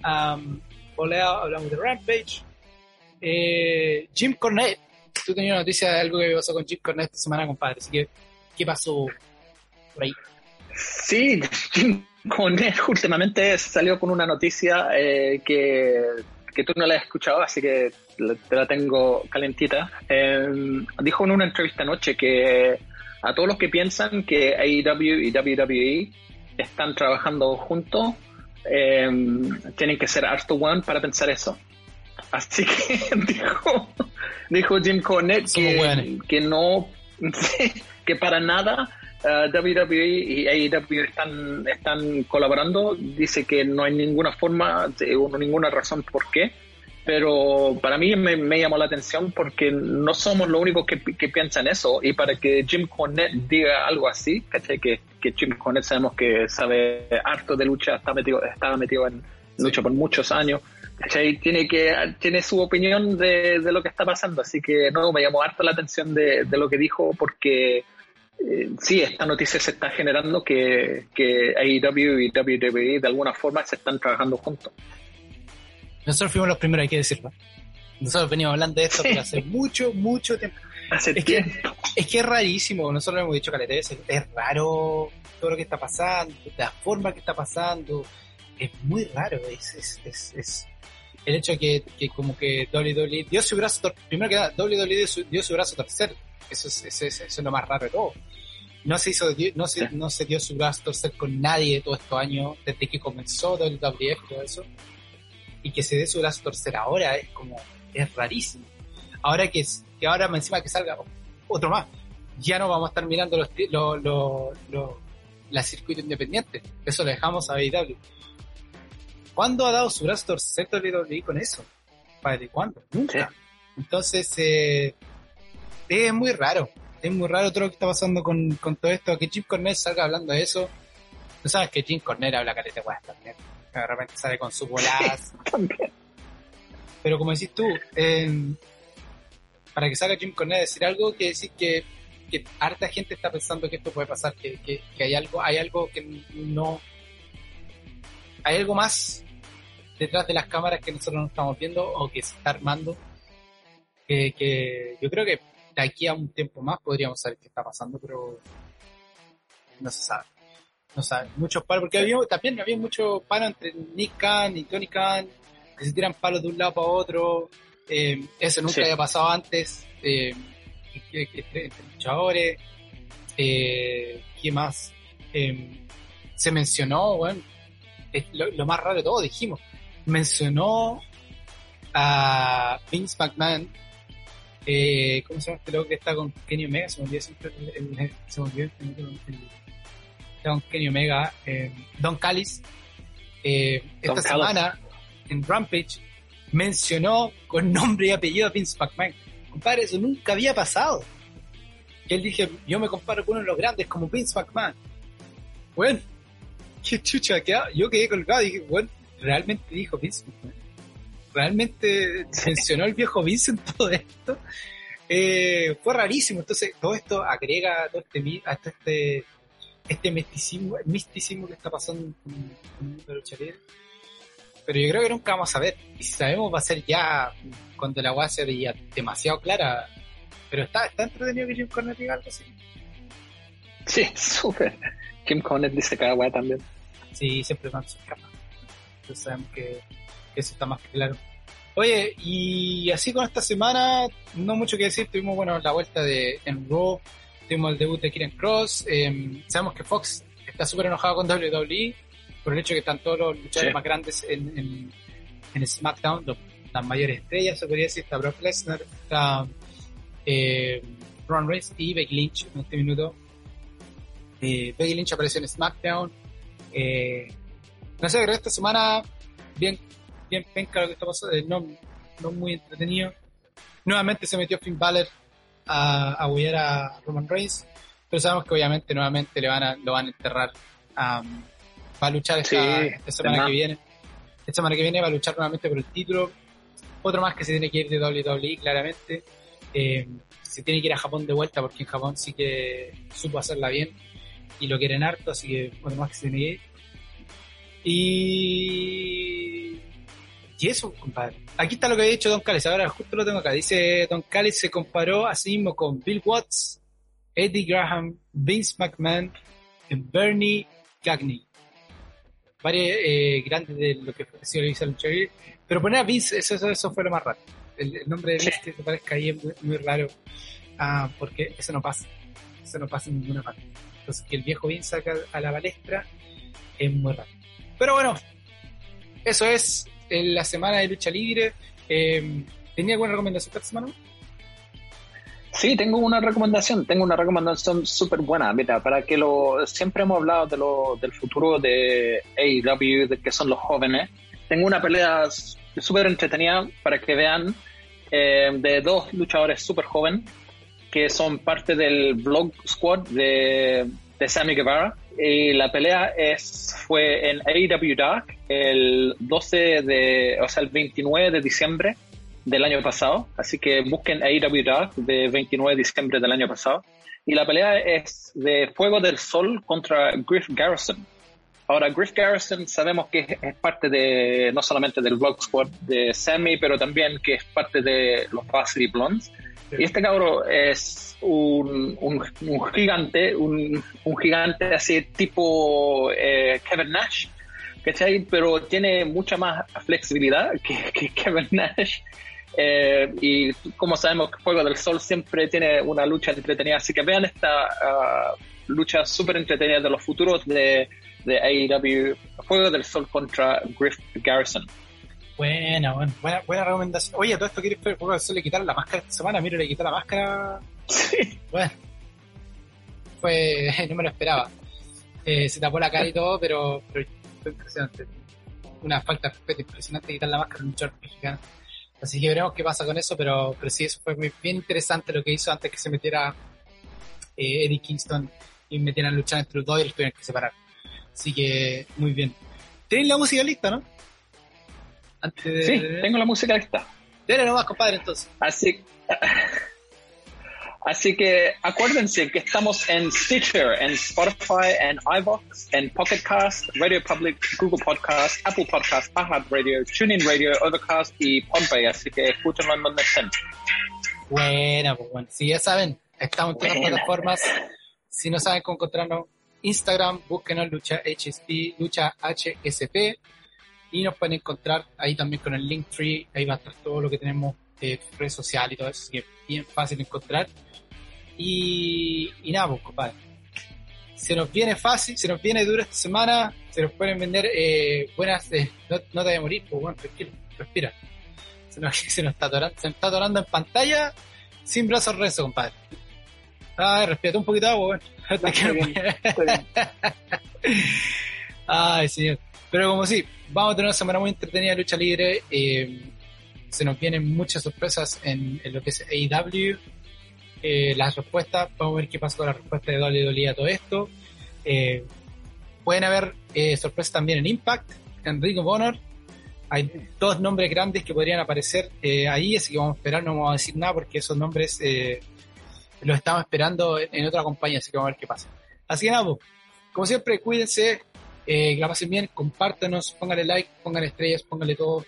Um, hablamos de Rampage. Eh, Jim Cornette. Tú tenías una noticia de algo que pasó con Jim Cornette esta semana, compadre. Así que, ¿qué pasó por ahí? Sí, Jim Cornette últimamente salió con una noticia eh, que, que tú no la has escuchado, así que te la tengo calentita. Eh, dijo en una entrevista anoche que a todos los que piensan que AEW y WWE están trabajando juntos, eh, tienen que ser Arto One para pensar eso. Así que [LAUGHS] dijo, dijo Jim Cornette que, que, no [LAUGHS] que para nada uh, WWE y AEW están, están colaborando. Dice que no hay ninguna forma, ninguna razón por qué. Pero para mí me, llamó la atención porque no somos los únicos que, piensan eso. Y para que Jim Cornette diga algo así, ¿cachai? Que, Jim Cornette sabemos que sabe harto de lucha, está metido, estaba metido en lucha por muchos años. Tiene, que, tiene su opinión de, lo que está pasando, así que no, me llamó harto la atención de, de lo que dijo porque eh, sí, esta noticia se está generando que, que AEW y WWE de alguna forma se están trabajando juntos. Nosotros fuimos los primeros, hay que decirlo. Nosotros veníamos hablando de esto hace [LAUGHS] mucho, mucho tiempo. Hace es tiempo. Que, es que es rarísimo, nosotros lo hemos dicho caleta es, es raro todo lo que está pasando, la forma que está pasando, es muy raro, es, es, es, el hecho de que, que, como que WWE dio su brazo, primero que nada, WWE dio su, dio su brazo torcer, eso es, eso, es, eso es lo más raro de todo. No se hizo, no se, no se dio su brazo torcer con nadie todos estos años, desde que comenzó WWF y todo eso, y que se dé su brazo torcer ahora es como, es rarísimo. Ahora que, que ahora encima que salga otro más, ya no vamos a estar mirando los, los, los, los la circuito independiente, eso lo dejamos a AEW ¿Cuándo ha dado su brazo torcer WWE con eso? ¿Para de cuándo? Nunca. Entonces, eh, es muy raro. Es muy raro todo lo que está pasando con, con todo esto. Que Jim Cornette salga hablando de eso. Tú sabes que Jim Cornette habla careta guay también. De repente sale con sus [LAUGHS] bolas. Pero como decís tú, eh, para que salga Jim Cornette a decir algo, quiere decir que, que harta gente está pensando que esto puede pasar, que, que, que hay algo, hay algo que no, hay algo más detrás de las cámaras que nosotros no estamos viendo o que se está armando. Que, yo creo que de aquí a un tiempo más podríamos saber qué está pasando, pero no se sabe. No sabe. Muchos palos, porque había, también había muchos palos entre Nick Khan y Tony Khan, que se tiran palos de un lado para otro. Eh, eso nunca había pasado antes. Eh, entre, luchadores. Eh, ¿Qué más? Eh, se mencionó, bueno, lo, lo, más raro de todo, dijimos, mencionó a Vince McMahon, eh, ¿cómo se llama este loco que está con Kenny Omega? Se me olvidó siempre el, se me olvidó el, está con Kenny Omega, eh, Don Callis, eh, esta semana en Rampage mencionó con nombre y apellido a Vince McMahon. Compadre, eso nunca había pasado. Que él dije, yo me comparo con uno de los grandes como Vince McMahon. Bueno, [LAUGHS] qué chucha, yo quedé colgado y dije, bueno, realmente dijo Vincent. Realmente mencionó el viejo Vincent todo esto. Eh, fue rarísimo. Entonces, todo esto agrega todo este, a este, este misticismo, misticismo que está pasando con, con lucha libre. Pero yo creo que nunca vamos a ver. Y si sabemos, va a ser ya cuando la agua sea ya demasiado clara. Pero está, está entretenido que Jim Cornette diga algo así. Sí, [LAUGHS] súper. Kim Cornette dice cada weá también. Sí, siempre van sus capas sabemos que, eso está más claro. Oye, y así con esta semana, no mucho que decir, tuvimos bueno la vuelta de en Raw, tuvimos el debut de Kieran Cross, em, sabemos que Fox está súper enojado con WWE por el hecho de que están todos los luchadores más grandes en, en, SmackDown, las mayores estrellas, se podría decir, está Brock Lesnar, está eh, Ron Reigns y Becky Lynch en este minuto. Eh, Becky Lynch apareció en SmackDown. Eh, no sé, creo que esta semana, bien, bien penca lo que está pasando, eh, no, no muy entretenido. Nuevamente se metió Finn Balor a, a a Roman Reigns, pero sabemos que obviamente nuevamente le van a, lo van a enterrar. va a luchar esta, semana que viene. Esta semana que viene va a luchar nuevamente por el título. Otro más que se tiene que ir de WWE, claramente. Eh, se tiene que ir a Japón de vuelta porque en Japón sí que supo hacerla bien y lo quieren harto, así que otro más que se tiene que ir. Y... Y eso, compadre. Aquí está lo que ha dicho Don Callis. Ahora justo lo tengo acá. Dice Don Callis se comparó a sí mismo con Bill Watts, Eddie Graham, Vince McMahon y Bernie Gagney. Varios eh, grandes de lo que ha sido la lucha Pero poner a Vince, eso, eso, fue lo más raro. El, nombre de Vince que se parezca ahí es muy, raro. Ah, porque eso no pasa. Eso no pasa en ninguna parte. Entonces, que el viejo Vince saca a la balestra es muy raro. Pero bueno, eso es la semana de lucha libre. Eh, ¿Tenía alguna recomendación esta semana? Sí, tengo una recomendación, tengo una recomendación súper buena, mira, para que lo, siempre hemos hablado de lo, del futuro de AEW, de que son los jóvenes. Tengo una pelea súper entretenida para que vean eh, de dos luchadores súper jóvenes que son parte del Vlog Squad de, de Sammy Guevara. Y la pelea es, fue en AEW Dark el 12 de, o sea, el 29 de diciembre del año pasado, así que busquen AEW Dark de 29 de diciembre del año pasado. Y la pelea es de Fuego del Sol contra Griff Garrison. Ahora, Griff Garrison sabemos que es parte de, no solamente del Vlog Squad de Sammy, pero también que es parte de los Varsity Blondes. Y este cabro es un, un, gigante, un, un, gigante así tipo eh, Kevin Nash, ¿cachai? Pero tiene mucha más flexibilidad que, que Kevin Nash eh, y como sabemos que Juego del Sol siempre tiene una lucha entretenida, así que vean esta uh, lucha súper entretenida de los futuros de, de AEW, Juego del Sol contra Griff Garrison. Buena, buena, buena, buena recomendación. Oye, todo esto quieres ver Juego del Sol le quitaron la máscara esta semana, mira, le quitaron la máscara. Sí. Bueno, fue, [LAUGHS] no me lo esperaba. Eh, se tapó la cara y todo, pero, pero fue impresionante. Una falta de respeto impresionante quitar la máscara de un luchador mexicano. Así que veremos qué pasa con eso, pero, pero sí, eso fue muy bien interesante lo que hizo antes que se metiera eh, Eddie Kingston y metieran a luchar entre los dos y los tuvieran que separar. Así que muy bien. ¿Tenéis la música lista, no? Antes de... Sí, tengo la música lista. Dale nomás, compadre, entonces. Así, Así que acuérdense que estamos en Stitcher, en Spotify, en iVoox, en Pocket Cast, Radio Public, Google Podcast, Apple Podcast, Radio, TuneIn Radio, Overcast y Podbay. Así que escúchenlo en donde estén. Bueno, pues bueno, si ya saben, estamos en todas las plataformas. Si no saben cómo encontrarnos, Instagram, búsquenos Lucha HSP, Lucha HSP, y nos pueden encontrar ahí también con el link free, ahí va a estar todo lo que tenemos de redes sociales y todo eso, así que bien fácil de encontrar. Y, y nada, pues, compadre. Se nos viene fácil, se nos viene duro esta semana, se nos pueden vender eh, buenas, eh, no, no, te vayas a morir, pues bueno, tranquilo, respira. Se nos, [LAUGHS] se nos está atorando, se nos está atorando en pantalla sin brazos rezo, compadre. Ay, respira un poquito de agua, bueno. [LAUGHS] [LAUGHS] Ay, señor. Pero como sí, vamos a tener una semana muy entretenida de lucha libre. Eh, se nos vienen muchas sorpresas en, lo que es AEW eh, las respuestas, vamos a ver qué pasa con la respuesta de WWE a todo esto. Eh, pueden haber eh, sorpresas también en Impact, en Ring Honor. Hay dos nombres grandes que podrían aparecer eh, ahí, así que vamos a esperar, no vamos a decir nada porque esos nombres eh, los estamos esperando en, otra compañía, así que vamos a ver qué pasa. Así que nada, pues, como siempre, cuídense, que la pasen bien, compártanos, pónganle like, pónganle estrellas, pónganle todo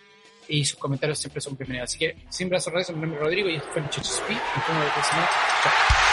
y sus comentarios siempre son bienvenidos. Así que, sin brazos redes, mi nombre es Rodrigo y esto fue el Chicho y nos vemos la próxima. Chao.